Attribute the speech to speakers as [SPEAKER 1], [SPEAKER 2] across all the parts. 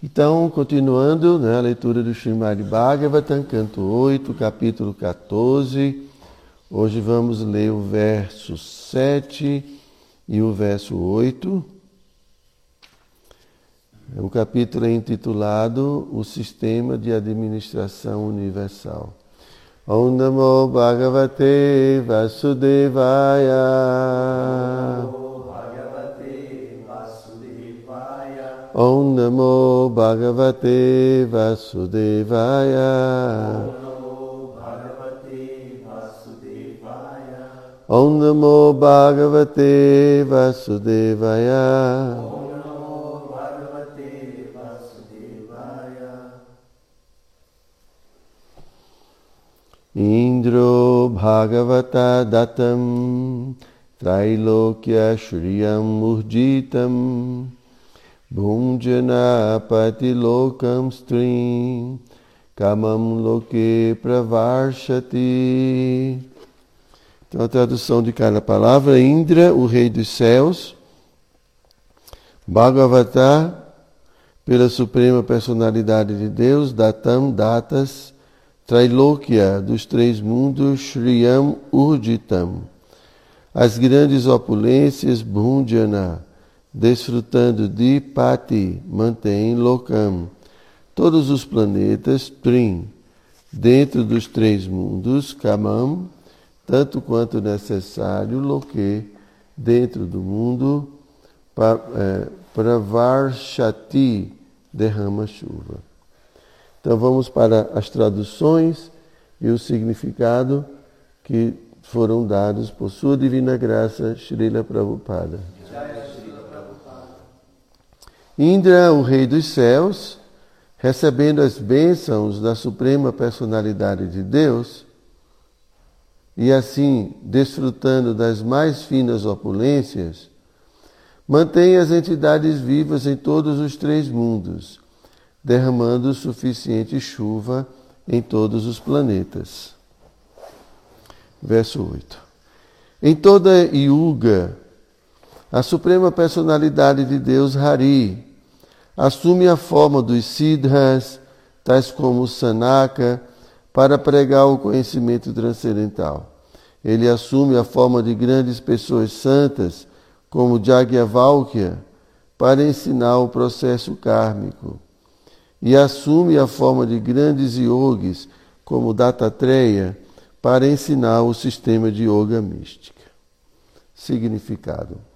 [SPEAKER 1] Então, continuando né, a leitura do Srimad Bhagavatam, canto 8, capítulo 14. Hoje vamos ler o verso 7 e o verso 8. O capítulo é intitulado O Sistema de Administração Universal. Om Namo Bhagavate Vasudevaya. Om Namo Bhagavate Vasudevaya. Om Namo Bhagavate Vasudevaya. Indro Bhagavata Datam Trailokya Shriyam Murjitam Bhunjanapati lokam strim kamam loke pravarshati. Então a tradução de cada palavra, Indra, o rei dos céus, Bhagavatar, pela suprema personalidade de Deus, Datam, Datas, Trailokya, dos três mundos, Shriyam Urditam, as grandes opulências, Bhunjana, desfrutando de Pati, mantém Lokam, todos os planetas, Trim, dentro dos três mundos, Kamam, tanto quanto necessário, Loke, dentro do mundo, Pravarshati, é, derrama chuva. Então vamos para as traduções e o significado que foram dados por sua divina graça, Srila Prabhupada. Indra, o rei dos céus, recebendo as bênçãos da suprema personalidade de Deus, e assim desfrutando das mais finas opulências, mantém as entidades vivas em todos os três mundos, derramando suficiente chuva em todos os planetas. Verso 8. Em toda Yuga, a suprema personalidade de Deus, Hari, assume a forma dos siddhas, tais como Sanaka, para pregar o conhecimento transcendental. Ele assume a forma de grandes pessoas santas, como Jagyavalkya, para ensinar o processo kármico. E assume a forma de grandes yogis, como Dattatreya, para ensinar o sistema de yoga mística. Significado.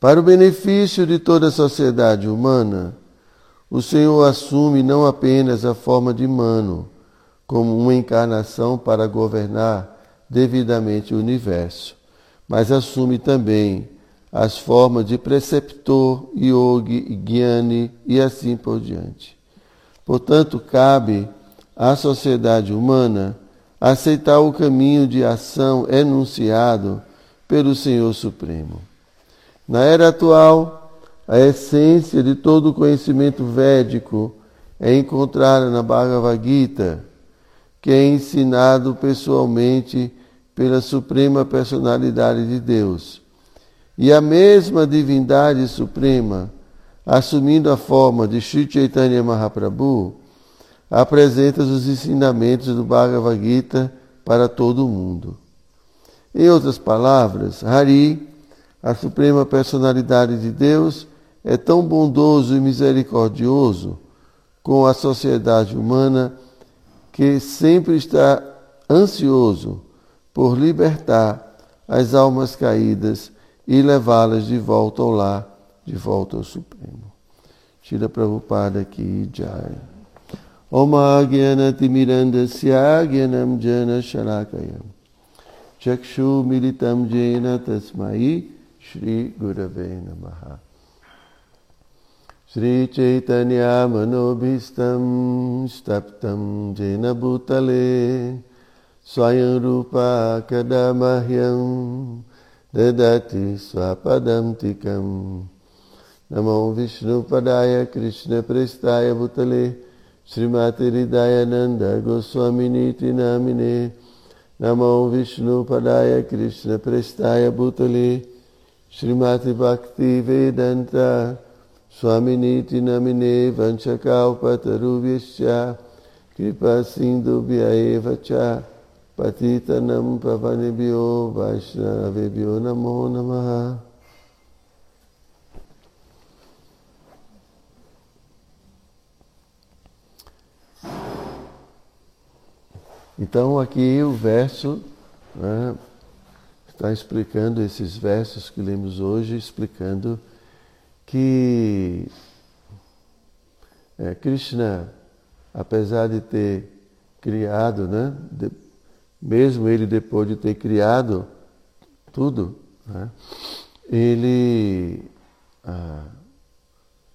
[SPEAKER 1] Para o benefício de toda a sociedade humana, o Senhor assume não apenas a forma de Mano, como uma encarnação para governar devidamente o universo, mas assume também as formas de preceptor, yogi, gyani e assim por diante. Portanto, cabe à sociedade humana aceitar o caminho de ação enunciado pelo Senhor Supremo. Na era atual, a essência de todo o conhecimento védico é encontrada na Bhagavad Gita, que é ensinado pessoalmente pela Suprema Personalidade de Deus. E a mesma divindade suprema, assumindo a forma de Sri Chaitanya Mahaprabhu, apresenta os ensinamentos do Bhagavad Gita para todo o mundo. Em outras palavras, Hari a suprema personalidade de Deus é tão bondoso e misericordioso com a sociedade humana que sempre está ansioso por libertar as almas caídas e levá-las de volta ao lar, de volta ao Supremo. Shila Prabhupada aqui, Jai. Oma Gyanati Mirandasya Gyanam Jana Shalakayam Chakshu Militam Jena Tasmai Shri गुरवे नमः श्रीचैतन्यामनोभीष्टं स्तप्तं जेन भूतले स्वयं रूपा कदा मह्यं ददाति स्वपदं तिकं नमो विष्णुपदाय कृष्णप्रेष्ठाय भूतले श्रीमातिरिदायानन्द गोस्वामिनीति नामिने नमो विष्णुपदाय कृष्णप्रेष्ठाय भूतले Srimati Bhakti Vedanta Swaminiti namine vanchakalpatarubhyascha kripa sindhubhyaeva cha patitanam pavanebhyo vaishnavebhyo namo namaha. Então aqui o verso né, está explicando esses versos que lemos hoje, explicando que é, Krishna, apesar de ter criado, né, de, mesmo ele depois de ter criado tudo, né, ele, ah,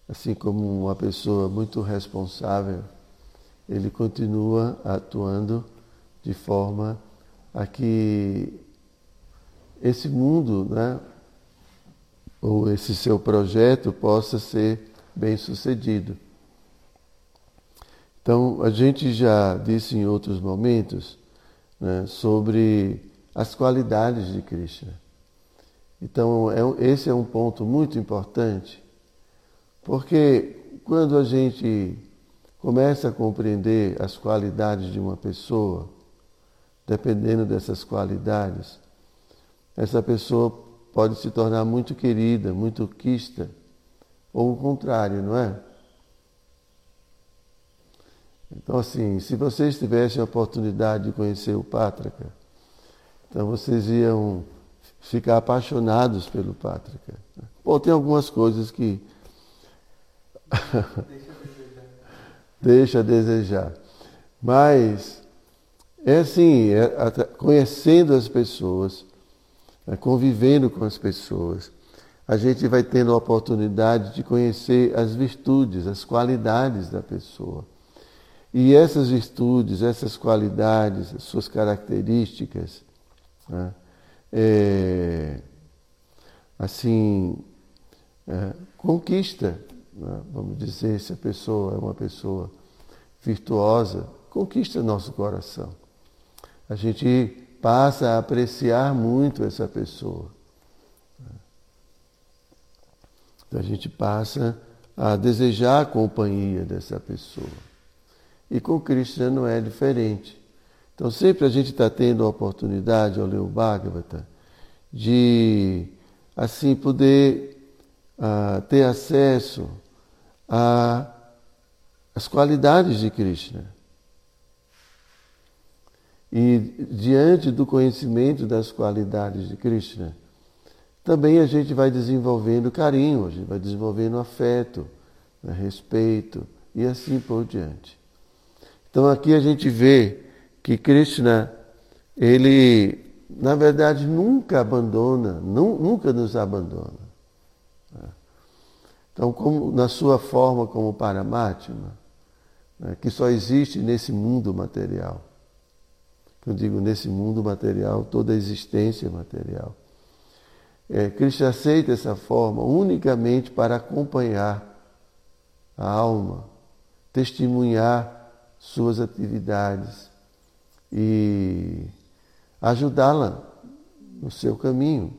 [SPEAKER 1] assim como uma pessoa muito responsável, ele continua atuando de forma a que esse mundo, né, ou esse seu projeto possa ser bem sucedido. Então, a gente já disse em outros momentos né, sobre as qualidades de Krishna. Então, é, esse é um ponto muito importante, porque quando a gente começa a compreender as qualidades de uma pessoa, dependendo dessas qualidades, essa pessoa pode se tornar muito querida, muito quista, ou o contrário, não é? Então, assim, se vocês tivessem a oportunidade de conhecer o Pátrica, então vocês iam ficar apaixonados pelo Pátrica. Bom, tem algumas coisas que. Deixa a desejar. Deixa desejar. Mas é assim, é, conhecendo as pessoas, convivendo com as pessoas, a gente vai tendo a oportunidade de conhecer as virtudes, as qualidades da pessoa. E essas virtudes, essas qualidades, as suas características, né, é, assim, é, conquista, né, vamos dizer, se a pessoa é uma pessoa virtuosa, conquista nosso coração a gente passa a apreciar muito essa pessoa. A gente passa a desejar a companhia dessa pessoa. E com Krishna não é diferente. Então sempre a gente está tendo a oportunidade, ao ler o Bhagavata, de assim poder uh, ter acesso às qualidades de Krishna. E diante do conhecimento das qualidades de Krishna, também a gente vai desenvolvendo carinho, a gente vai desenvolvendo afeto, né, respeito e assim por diante. Então aqui a gente vê que Krishna, ele na verdade nunca abandona, nunca nos abandona. Né. Então, como, na sua forma como Paramatma, né, que só existe nesse mundo material eu digo nesse mundo material, toda a existência material. É, Cristo aceita essa forma unicamente para acompanhar a alma, testemunhar suas atividades e ajudá-la no seu caminho.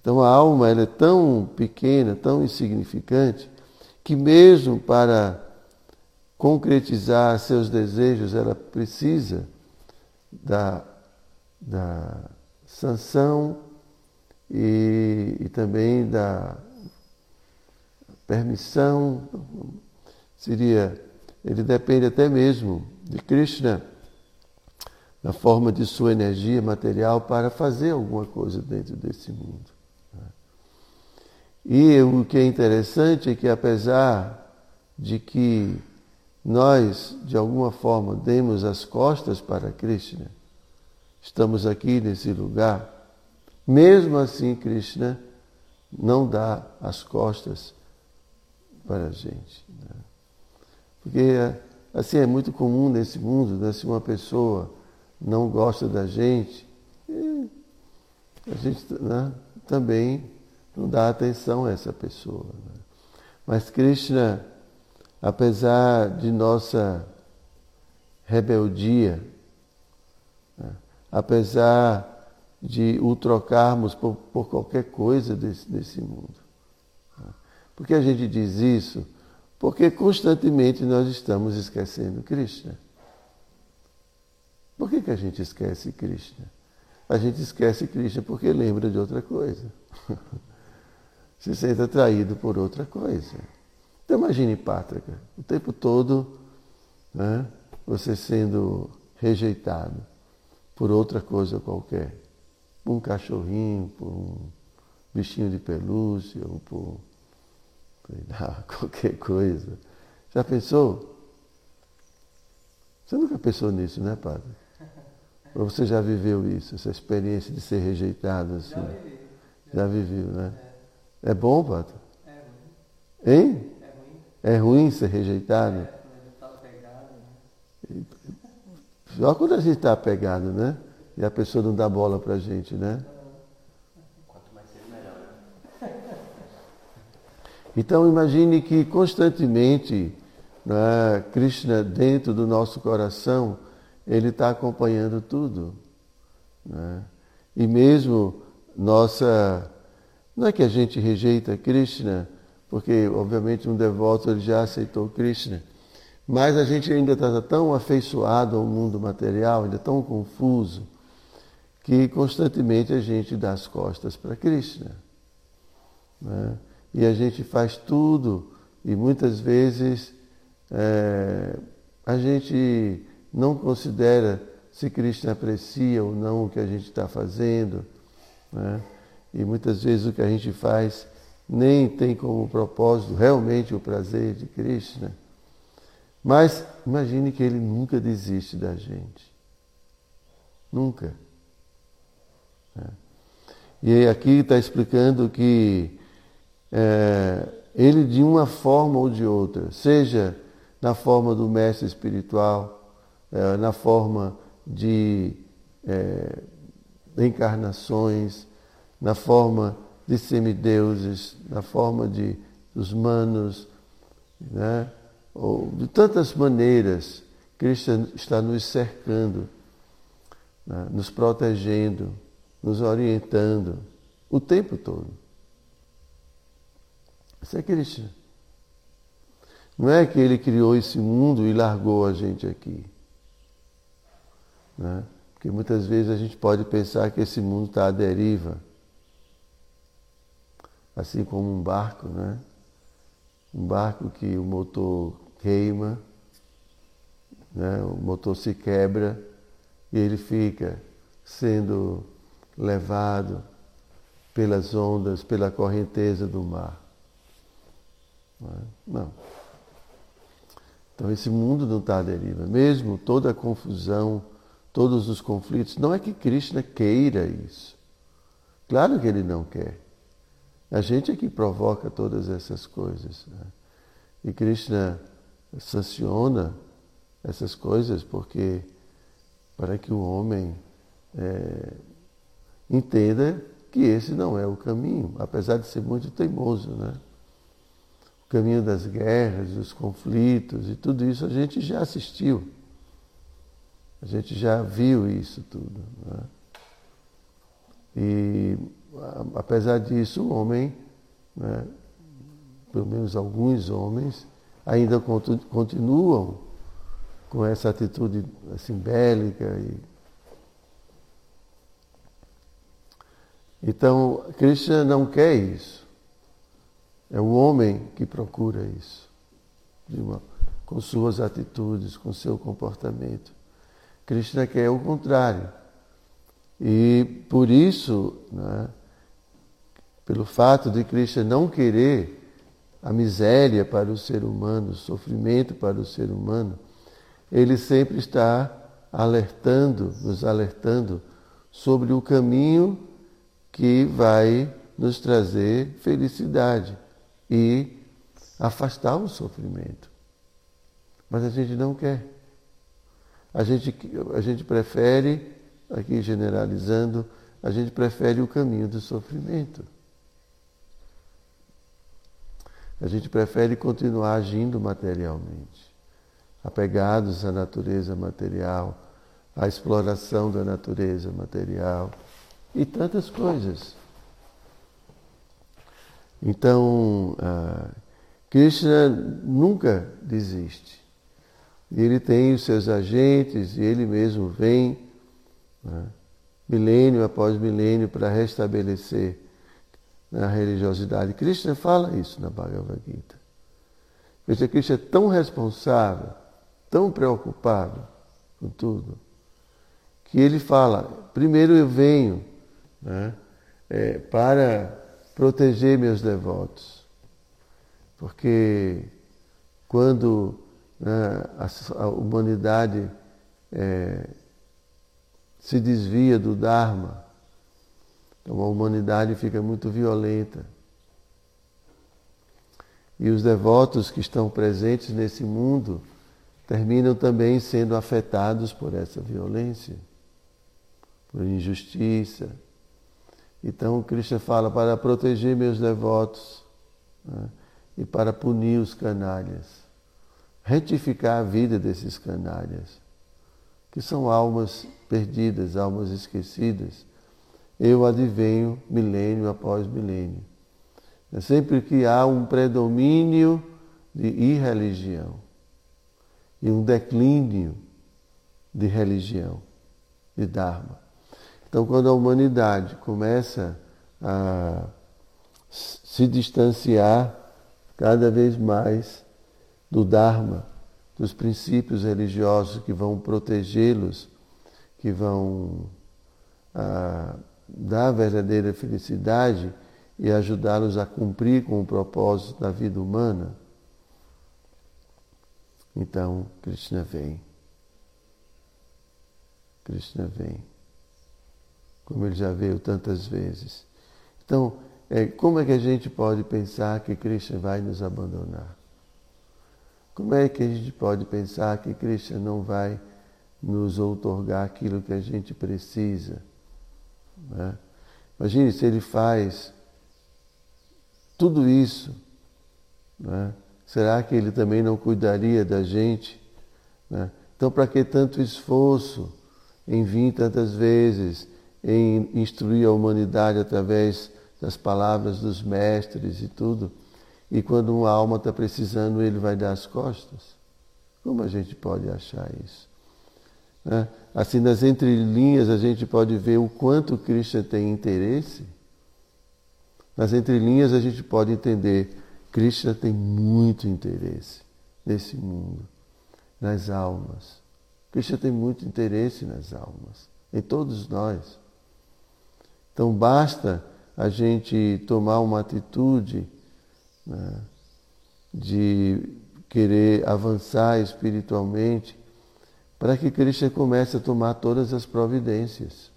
[SPEAKER 1] Então a alma ela é tão pequena, tão insignificante, que mesmo para concretizar seus desejos, ela precisa da, da sanção e, e também da permissão. Seria, ele depende até mesmo de Krishna, na forma de sua energia material, para fazer alguma coisa dentro desse mundo. E o que é interessante é que, apesar de que nós, de alguma forma, demos as costas para Krishna, estamos aqui nesse lugar, mesmo assim, Krishna não dá as costas para a gente. Né? Porque, assim, é muito comum nesse mundo, né? se uma pessoa não gosta da gente, a gente né? também não dá atenção a essa pessoa. Né? Mas Krishna apesar de nossa rebeldia, né? apesar de o trocarmos por, por qualquer coisa desse, desse mundo. Né? Por que a gente diz isso? Porque constantemente nós estamos esquecendo Krishna. Por que, que a gente esquece Krishna? A gente esquece Krishna porque lembra de outra coisa. Se sente atraído por outra coisa. Então imagine Pátrica, o tempo todo né, você sendo rejeitado por outra coisa qualquer. Por um cachorrinho, por um bichinho de pelúcia, ou por lá, qualquer coisa. Já pensou? Você nunca pensou nisso, né, padre? Ou você já viveu isso, essa experiência de ser rejeitado assim? Já vivi. Já viveu, né? É, é bom, padre? É. Hein? É ruim. Ser rejeitado? A? Só quando a gente está pegado, né? E a pessoa não dá bola pra gente, né? Quanto mais cedo, melhor? Então imagine que constantemente né, Krishna dentro do nosso coração ele está acompanhando tudo. Né? E mesmo nossa. Não é que a gente rejeita Krishna, porque obviamente um devoto ele já aceitou Krishna, mas a gente ainda está tão afeiçoado ao mundo material, ainda tão confuso, que constantemente a gente dá as costas para Krishna. Né? E a gente faz tudo, e muitas vezes é, a gente não considera se Krishna aprecia ou não o que a gente está fazendo. Né? E muitas vezes o que a gente faz nem tem como propósito realmente o prazer de Krishna. Mas imagine que ele nunca desiste da gente. Nunca. É. E aqui está explicando que é, ele, de uma forma ou de outra, seja na forma do mestre espiritual, é, na forma de é, encarnações, na forma de semideuses, na forma de dos manos, né? ou de tantas maneiras, Cristo está nos cercando, né? nos protegendo, nos orientando o tempo todo. Isso é Cristo. Não é que ele criou esse mundo e largou a gente aqui. Né? Porque muitas vezes a gente pode pensar que esse mundo está à deriva. Assim como um barco, né? Um barco que o motor queima, né? o motor se quebra e ele fica sendo levado pelas ondas, pela correnteza do mar. Não. É? Então esse mundo não está à deriva. Mesmo toda a confusão, todos os conflitos. Não é que Krishna queira isso. Claro que ele não quer. A gente é que provoca todas essas coisas. Né? E Krishna sanciona essas coisas porque para que o homem é, entenda que esse não é o caminho, apesar de ser muito teimoso, né? O caminho das guerras, dos conflitos e tudo isso a gente já assistiu. A gente já viu isso tudo. Né? E, apesar disso, o homem, né, pelo menos alguns homens, ainda continuam com essa atitude assim, bélica. E... Então, Krishna não quer isso. É o homem que procura isso, uma, com suas atitudes, com seu comportamento. Krishna quer o contrário. E por isso, né, pelo fato de Krishna não querer a miséria para o ser humano, o sofrimento para o ser humano, ele sempre está alertando, nos alertando sobre o caminho que vai nos trazer felicidade e afastar o sofrimento. Mas a gente não quer. A gente, a gente prefere, aqui generalizando, a gente prefere o caminho do sofrimento. A gente prefere continuar agindo materialmente, apegados à natureza material, à exploração da natureza material e tantas coisas. Então, uh, Krishna nunca desiste. Ele tem os seus agentes e ele mesmo vem, né, milênio após milênio, para restabelecer a religiosidade. Krishna fala isso na Bhagavad Gita. Veja, Krishna é tão responsável, tão preocupado com tudo, que ele fala: primeiro eu venho né, é, para proteger meus devotos. Porque quando né, a, a, humanidade é, se desvia do Dharma, então a humanidade fica muito violenta. E os devotos que estão presentes nesse mundo terminam também sendo afetados por essa violência, por injustiça. Então Krishna fala para proteger meus devotos né, e para punir os canalhas retificar a vida desses canalhas, que são almas perdidas, almas esquecidas. Eu advenho milênio após milênio. É sempre que há um predomínio de irreligião e um declínio de religião, de Dharma. Então, quando a humanidade começa a se distanciar cada vez mais do Dharma, dos princípios religiosos que vão protegê-los, que vão ah, dar a verdadeira felicidade e ajudá-los a cumprir com o propósito da vida humana. Então, Krishna vem. Krishna vem. Como ele já veio tantas vezes. Então, é, como é que a gente pode pensar que Krishna vai nos abandonar? Como é que a gente pode pensar que Krishna não vai nos outorgar aquilo que a gente precisa? Né? Imagine se ele faz tudo isso, né? será que ele também não cuidaria da gente? Né? Então, para que tanto esforço em vir tantas vezes, em instruir a humanidade através das palavras dos mestres e tudo? E quando uma alma está precisando, ele vai dar as costas? Como a gente pode achar isso? Né? Assim, nas entrelinhas, a gente pode ver o quanto Krishna tem interesse. Nas entrelinhas, a gente pode entender Krishna tem muito interesse nesse mundo, nas almas. Krishna tem muito interesse nas almas, em todos nós. Então, basta a gente tomar uma atitude né, de querer avançar espiritualmente, para que Krishna comece a tomar todas as providências.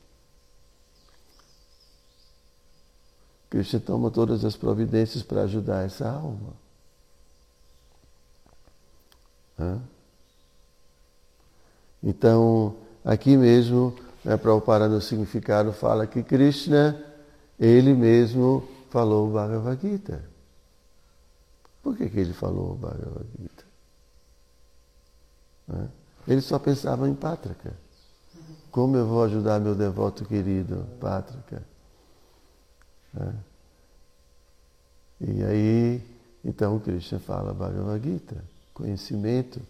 [SPEAKER 1] Krishna toma todas as providências para ajudar essa alma. Então, aqui mesmo, né, Prabhupada no significado fala que Krishna, ele mesmo falou o Bhagavad Gita. Por que, que ele falou o Bhagavad Gita? Ele só pensava em Pátrica. Como eu vou ajudar meu devoto querido, Pátrica? E aí, então, Krishna fala Bhagavad Gita. Conhecimento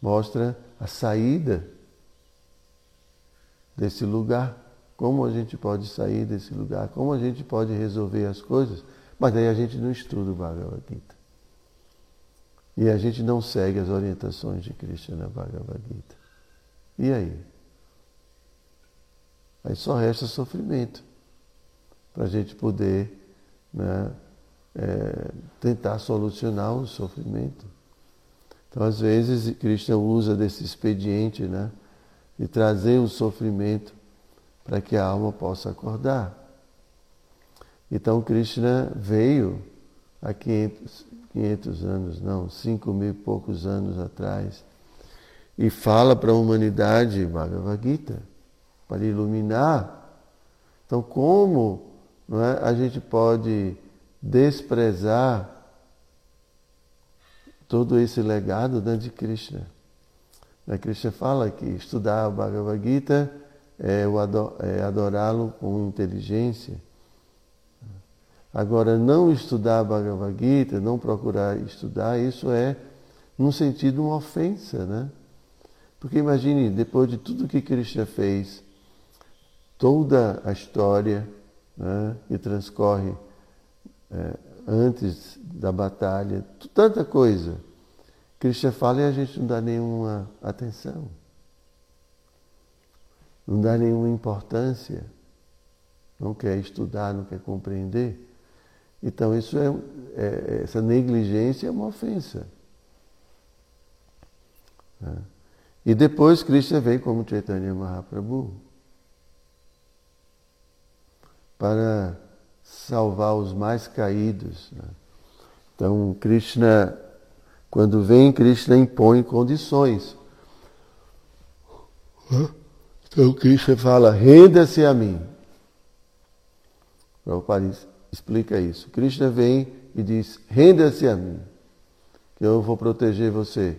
[SPEAKER 1] mostra a saída desse lugar. Como a gente pode sair desse lugar, como a gente pode resolver as coisas. Mas daí a gente não estuda o Bhagavad Gita. E a gente não segue as orientações de Krishna na Bhagavad Gita. E aí? Aí só resta sofrimento para a gente poder né, é, tentar solucionar o sofrimento. Então, às vezes, Krishna usa desse expediente né, de trazer o sofrimento para que a alma possa acordar. Então, Krishna veio há 500, 500 anos, não, 5 mil e poucos anos atrás, e fala para a humanidade Bhagavad Gita, para iluminar. Então, como é, a gente pode desprezar todo esse legado né, de Krishna? A Krishna fala que estudar o Bhagavad Gita é, é adorá-lo com inteligência. Agora, não estudar Bhagavad Gita, não procurar estudar, isso é, num sentido, uma ofensa, né? Porque imagine, depois de tudo que Krishna fez, toda a história né, que transcorre é, antes da batalha, tanta coisa. Krishna fala e a gente não dá nenhuma atenção, não dá nenhuma importância, não quer estudar, não quer compreender. Então, isso é, é essa negligência é uma ofensa. Né? E depois Krishna vem como Chaitanya Mahaprabhu para salvar os mais caídos. Né? Então, Krishna, quando vem, Krishna impõe condições. Então, Krishna fala: renda-se a mim. Prabhupada explica isso. Krishna vem e diz: renda-se a mim, que eu vou proteger você.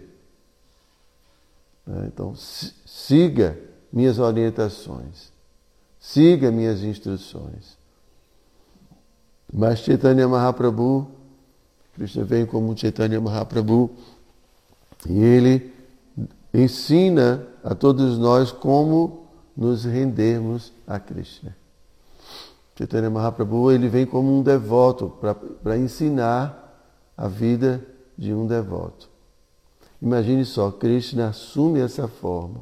[SPEAKER 1] Né? Então, siga minhas orientações, siga minhas instruções. Mas Chaitanya Mahaprabhu, Krishna vem como Chaitanya Mahaprabhu, e ele ensina a todos nós como nos rendermos a Krishna. Chaitanya Mahaprabhu ele vem como um devoto para ensinar a vida de um devoto. Imagine só, Krishna assume essa forma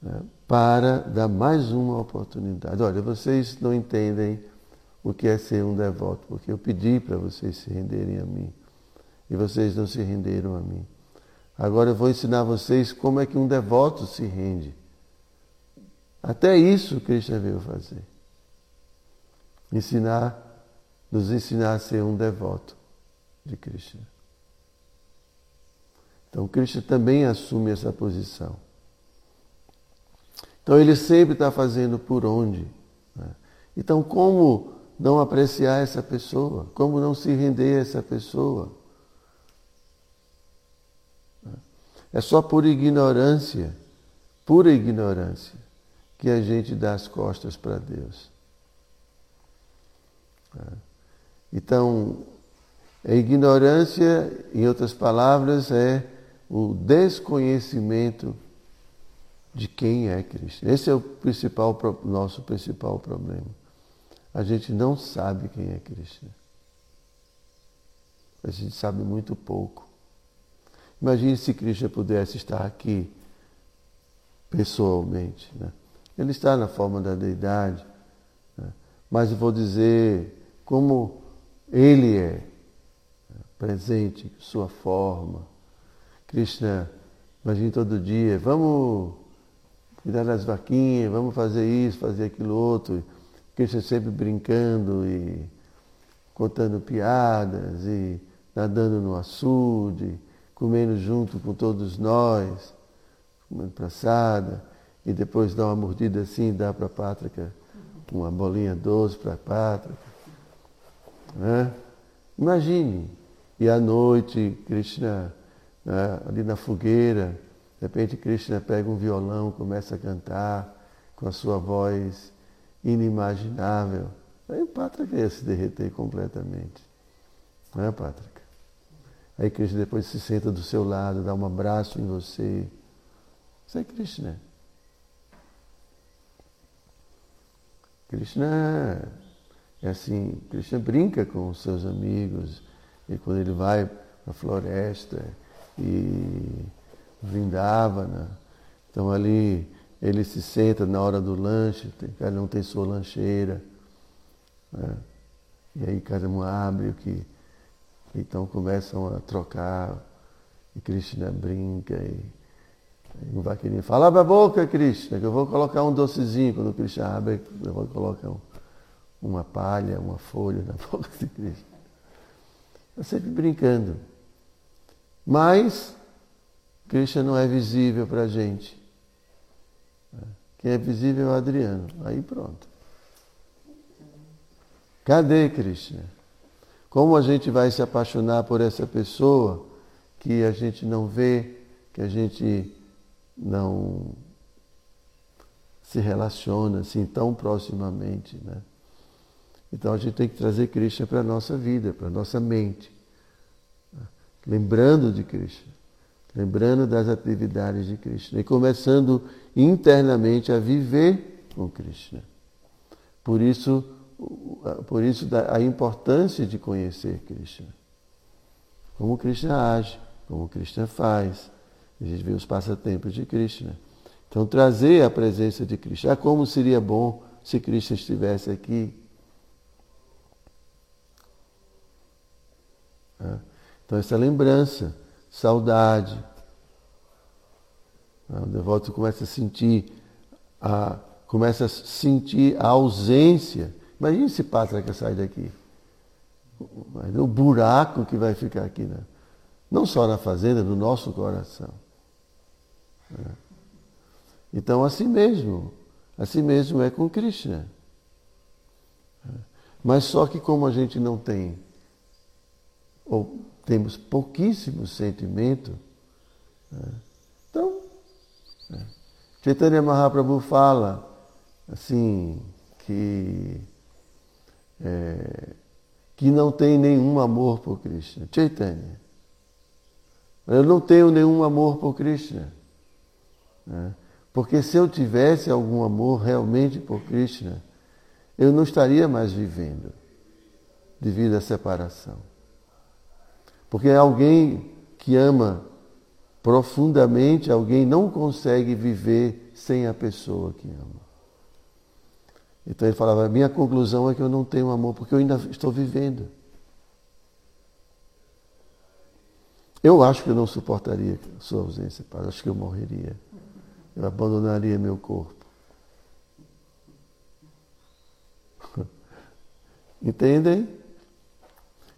[SPEAKER 1] né, para dar mais uma oportunidade. Olha, vocês não entendem o que é ser um devoto, porque eu pedi para vocês se renderem a mim e vocês não se renderam a mim. Agora eu vou ensinar vocês como é que um devoto se rende. Até isso Krishna veio fazer. Ensinar, nos ensinar a ser um devoto de Krishna. Então Krishna também assume essa posição. Então ele sempre está fazendo por onde. Né? Então, como não apreciar essa pessoa? Como não se render a essa pessoa? É só por ignorância, pura ignorância, que a gente dá as costas para Deus. Então, a ignorância, em outras palavras, é o desconhecimento de quem é Cristo. Esse é o principal nosso principal problema a gente não sabe quem é Krishna. A gente sabe muito pouco. Imagine se Krishna pudesse estar aqui pessoalmente. Né? Ele está na forma da deidade, né? mas eu vou dizer como ele é presente, sua forma. Krishna, imagine todo dia, vamos cuidar das vaquinhas, vamos fazer isso, fazer aquilo outro Cristo sempre brincando e contando piadas e nadando no açude, comendo junto com todos nós, comendo praçada, e depois dá uma mordida assim e dá para a Pátrica uma bolinha doce para a Pátrica. Né? Imagine, e à noite, Krishna, né, ali na fogueira, de repente Krishna pega um violão, começa a cantar com a sua voz inimaginável. Aí o Pátrica ia se derreter completamente. Não é, Pátrica? Aí Krishna depois se senta do seu lado, dá um abraço em você. Isso é Krishna. Krishna é assim, Krishna brinca com os seus amigos, e quando ele vai para a floresta e Vrindavana, então ali ele se senta na hora do lanche, cada um tem sua lancheira. Né? E aí cada um abre o que. Então começam a trocar. E Krishna brinca e, o vaqueirinho fala, abre a boca, Krishna, que eu vou colocar um docezinho. Quando o Krishna abre, eu vou colocar um, uma palha, uma folha na boca de Krishna. Está sempre brincando. Mas Krishna não é visível para a gente. Quem é visível é o Adriano. Aí pronto. Cadê Krishna? Como a gente vai se apaixonar por essa pessoa que a gente não vê, que a gente não se relaciona assim tão proximamente, né? Então a gente tem que trazer Krishna para a nossa vida, para a nossa mente. Lembrando de Krishna, lembrando das atividades de Krishna e começando internamente a viver com Krishna. Por isso, por isso a importância de conhecer Krishna. Como Krishna age, como Krishna faz. A gente vê os passatempos de Krishna. Então trazer a presença de Krishna. Ah, como seria bom se Krishna estivesse aqui. Ah, então essa lembrança, saudade. Ah, o devoto começa a sentir a, começa a sentir a ausência. Imagine se Pátrica sai daqui. O buraco que vai ficar aqui, né? não só na fazenda, no nosso coração. É. Então, assim mesmo, assim mesmo é com Krishna. Mas só que como a gente não tem, ou temos pouquíssimo sentimento, né? então, é. Chaitanya Mahaprabhu fala assim que é, que não tem nenhum amor por Krishna. Chaitanya. Eu não tenho nenhum amor por Krishna. Né? Porque se eu tivesse algum amor realmente por Krishna, eu não estaria mais vivendo devido à separação. Porque alguém que ama profundamente, alguém não consegue viver sem a pessoa que ama. Então ele falava: minha conclusão é que eu não tenho amor, porque eu ainda estou vivendo. Eu acho que eu não suportaria sua ausência, pai. Acho que eu morreria eu abandonaria meu corpo. Entendem?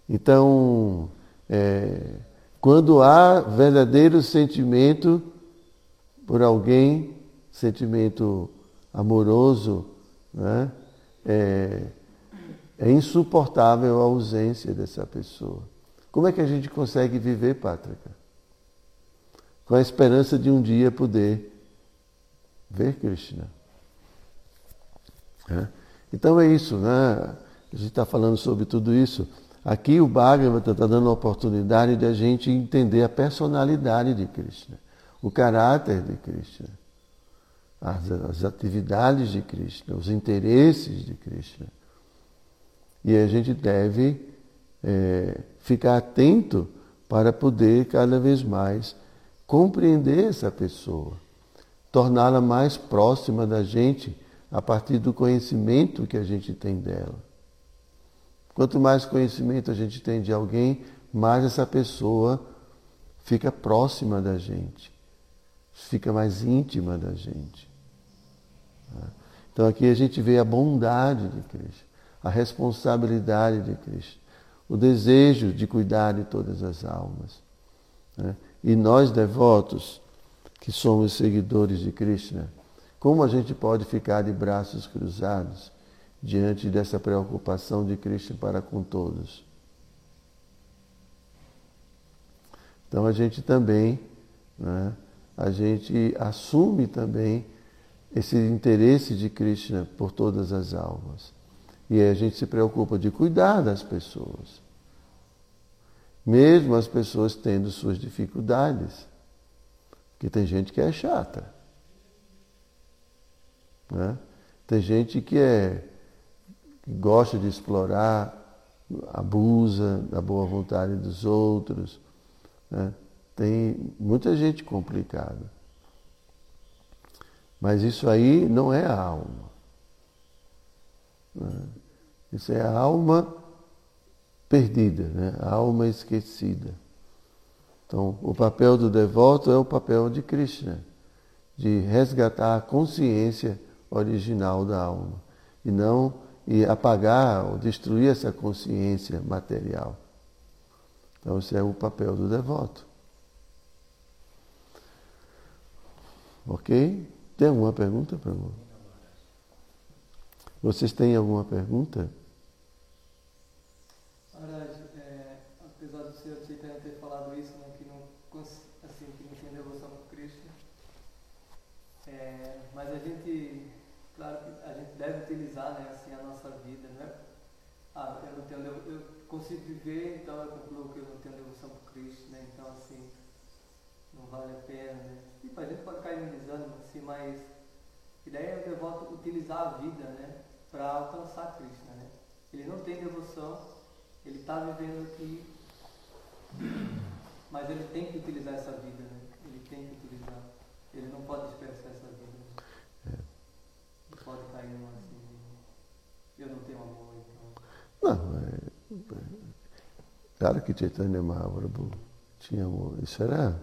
[SPEAKER 1] Então, é, quando há verdadeiro sentimento por alguém, sentimento amoroso, né, é, é insuportável a ausência dessa pessoa. Como é que a gente consegue viver, Pátrica? Com a esperança de um dia poder ver Krishna. É. Então é isso, né? A gente está falando sobre tudo isso. Aqui o Bhagavata está dando a oportunidade de a gente entender a personalidade de Krishna, o caráter de Krishna, as, as atividades de Krishna, os interesses de Krishna. E a gente deve é, ficar atento para poder cada vez mais compreender essa pessoa torná-la mais próxima da gente a partir do conhecimento que a gente tem dela. Quanto mais conhecimento a gente tem de alguém, mais essa pessoa fica próxima da gente, fica mais íntima da gente. Então aqui a gente vê a bondade de Cristo, a responsabilidade de Cristo, o desejo de cuidar de todas as almas. Né? E nós, devotos, que somos seguidores de Krishna, como a gente pode ficar de braços cruzados diante dessa preocupação de Krishna para com todos? Então a gente também, né, a gente assume também esse interesse de Krishna por todas as almas. E a gente se preocupa de cuidar das pessoas. Mesmo as pessoas tendo suas dificuldades. Porque tem gente que é chata. Né? Tem gente que é que gosta de explorar, abusa da boa vontade dos outros. Né? Tem muita gente complicada. Mas isso aí não é a alma. Né? Isso é a alma perdida, né? a alma esquecida. Então, o papel do devoto é o papel de Krishna, de resgatar a consciência original da alma e não e apagar ou destruir essa consciência material. Então, esse é o papel do devoto. Ok? Tem alguma pergunta, para Vocês têm alguma pergunta?
[SPEAKER 2] mas a gente, claro que a gente deve utilizar né, assim, a nossa vida, né? ah, eu não tenho, eu, eu consigo viver, então eu concluo que eu não tenho devoção por Cristo, né? Então assim, não vale a pena, né? E a gente pode cair no desânimo, assim, mas a ideia é o devoto utilizar a vida, né? Para alcançar Cristo, né? Ele não tem devoção, ele está vivendo aqui, mas ele tem que utilizar essa vida, né? Ele tem que utilizar. Ele não pode desperdiçar essa vida. Né? É. Não pode cair numa assim, eu não tenho amor, então.
[SPEAKER 1] Não, é, é, claro que Chaitanya Mahaprabhu tinha amor. Isso era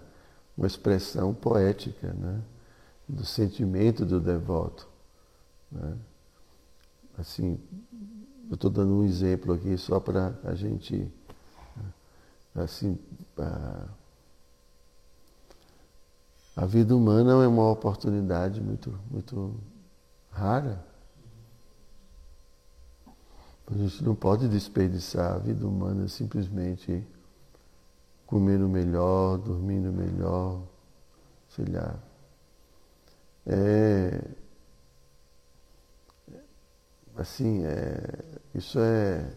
[SPEAKER 1] uma expressão poética, né? Do sentimento do devoto. Né? Assim, eu estou dando um exemplo aqui só para a gente, assim, a, a vida humana é uma oportunidade muito, muito rara. A gente não pode desperdiçar a vida humana simplesmente comendo melhor, dormindo melhor, sei lá. É, assim, é, isso é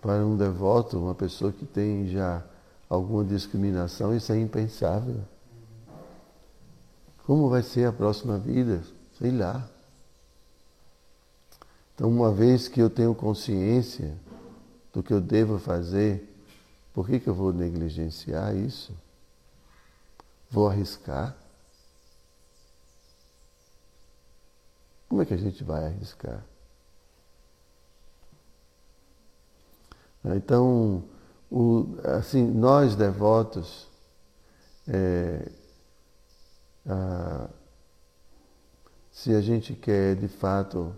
[SPEAKER 1] para um devoto, uma pessoa que tem já alguma discriminação, isso é impensável. Como vai ser a próxima vida? Sei lá. Então, uma vez que eu tenho consciência do que eu devo fazer, por que, que eu vou negligenciar isso? Vou arriscar? Como é que a gente vai arriscar? Então, o, assim, nós devotos, é, a, se a gente quer de fato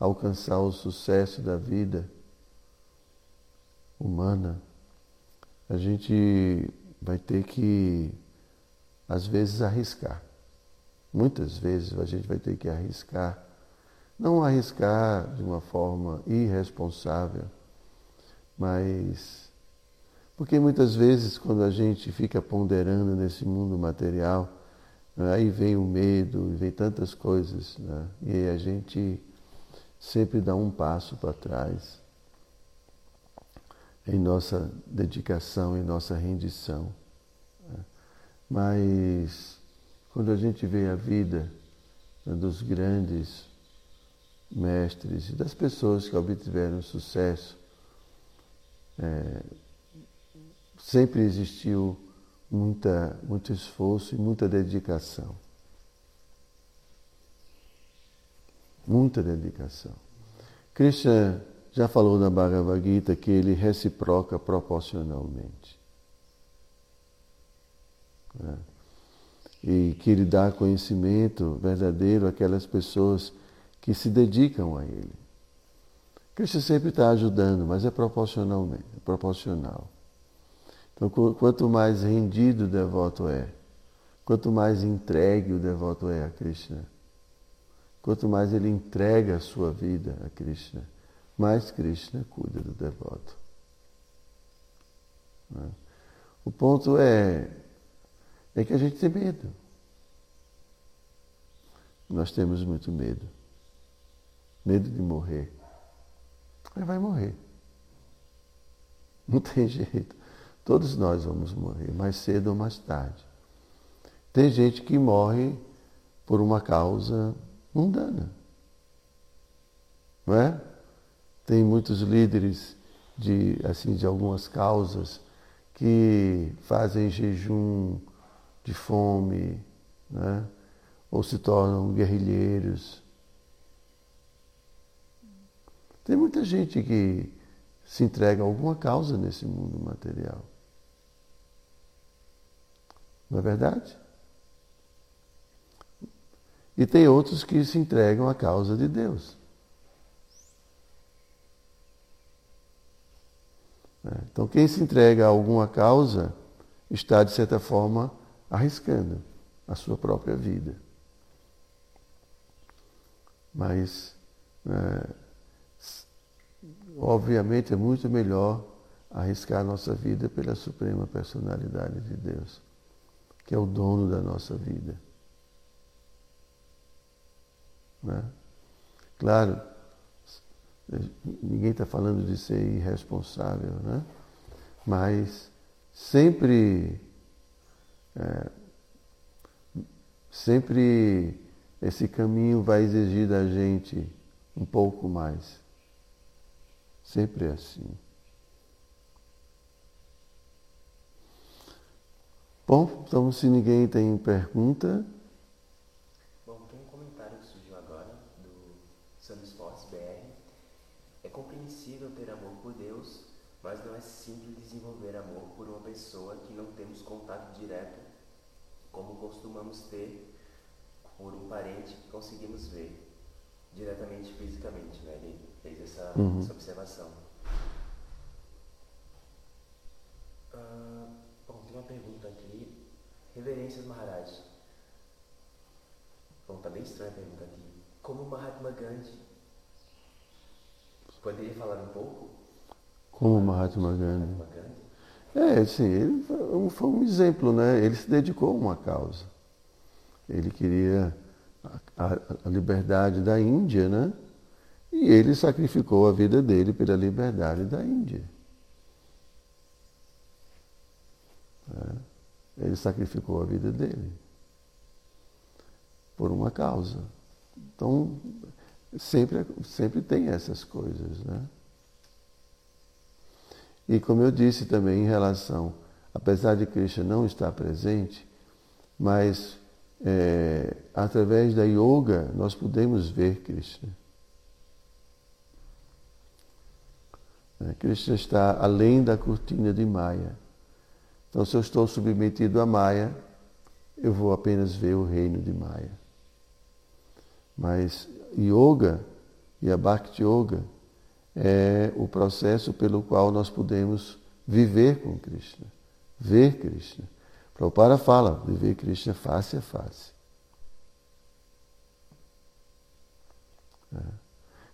[SPEAKER 1] alcançar o sucesso da vida humana, a gente vai ter que, às vezes, arriscar. Muitas vezes a gente vai ter que arriscar não arriscar de uma forma irresponsável, mas porque muitas vezes quando a gente fica ponderando nesse mundo material, né, aí vem o medo, vem tantas coisas, né? e a gente sempre dá um passo para trás em nossa dedicação, em nossa rendição. Né? Mas quando a gente vê a vida né, dos grandes mestres e das pessoas que obtiveram sucesso, é, sempre existiu muita, muito esforço e muita dedicação. Muita dedicação. Krishna já falou na Bhagavad Gita que ele reciproca proporcionalmente. É. E que ele dá conhecimento verdadeiro àquelas pessoas que se dedicam a Ele. Cristo sempre está ajudando, mas é proporcionalmente, é proporcional. Então, quanto mais rendido o devoto é, quanto mais entregue o devoto é a Krishna, quanto mais ele entrega a sua vida a Krishna, mais Krishna cuida do devoto. Né? O ponto é, é que a gente tem medo. Nós temos muito medo medo de morrer. Ele vai morrer. Não tem jeito. Todos nós vamos morrer, mais cedo ou mais tarde. Tem gente que morre por uma causa mundana. Não é? Tem muitos líderes de, assim, de algumas causas que fazem jejum de fome, né? ou se tornam guerrilheiros Tem muita gente que se entrega a alguma causa nesse mundo material. Não é verdade? E tem outros que se entregam à causa de Deus. É, então, quem se entrega a alguma causa está, de certa forma, arriscando a sua própria vida. Mas é, obviamente é muito melhor arriscar a nossa vida pela suprema personalidade de Deus, que é o dono da nossa vida. Né? Claro, ninguém está falando de ser irresponsável, né? Mas sempre, é, sempre esse caminho vai exigir da gente um pouco mais. Sempre é assim. Bom, então se ninguém tem pergunta.
[SPEAKER 3] Bom, tem um comentário que surgiu agora do Sam Sports BR. É compreensível ter amor por Deus, mas não é simples desenvolver amor por uma pessoa que não temos contato direto, como costumamos ter por um parente que conseguimos ver diretamente fisicamente, né? Ele fez essa, uhum. essa observação. Uh, bom, tem uma pergunta aqui. Reverências Maharaj. Bom, tá bem estranha a pergunta aqui. Como Mahatma Gandhi poderia falar um pouco?
[SPEAKER 1] Como Mahatma Gandhi? Mahatma Gandhi? É, sim, ele foi um exemplo, né? Ele se dedicou a uma causa. Ele queria a, a, liberdade da Índia, né? E ele sacrificou a vida dele pela liberdade da Índia. É. Ele sacrificou a vida dele por uma causa. Então, sempre, sempre tem essas coisas, né? E como eu disse também em relação, apesar de Krishna não estar presente, mas é, através da yoga, nós podemos ver Krishna. É, Krishna está além da cortina de Maya. Então, se eu estou submetido a Maya, eu vou apenas ver o reino de Maya. Mas yoga e a Bhakti Yoga é o processo pelo qual nós podemos viver com Krishna, ver Krishna. Prabhupada fala, viver Krishna face a face.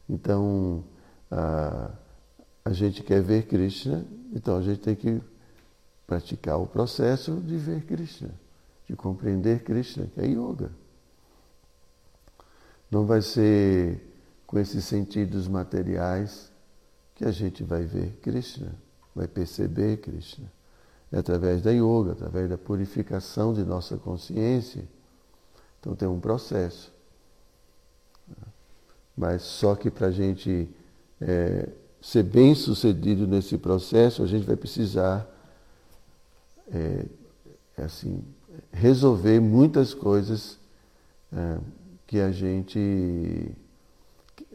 [SPEAKER 1] Então, a, a gente quer ver Krishna, então a gente tem que praticar o processo de ver Krishna, de compreender Krishna, que é yoga. Não vai ser com esses sentidos materiais que a gente vai ver Krishna, vai perceber Krishna através da yoga, através da purificação de nossa consciência. Então tem um processo. Mas só que para a gente é, ser bem sucedido nesse processo, a gente vai precisar é, é assim, resolver muitas coisas é, que a gente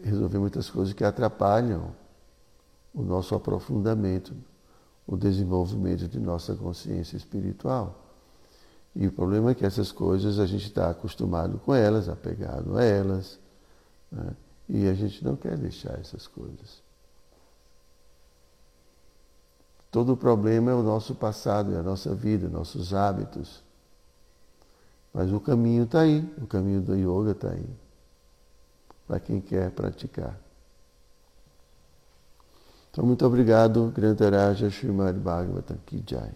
[SPEAKER 1] resolver muitas coisas que atrapalham o nosso aprofundamento o desenvolvimento de nossa consciência espiritual. E o problema é que essas coisas a gente está acostumado com elas, apegado a elas, né? e a gente não quer deixar essas coisas. Todo o problema é o nosso passado, é a nossa vida, nossos hábitos. Mas o caminho está aí, o caminho do yoga está aí, para quem quer praticar. Então, muito obrigado, Grantaraja Srimad Bhagavatam Ki. Jai.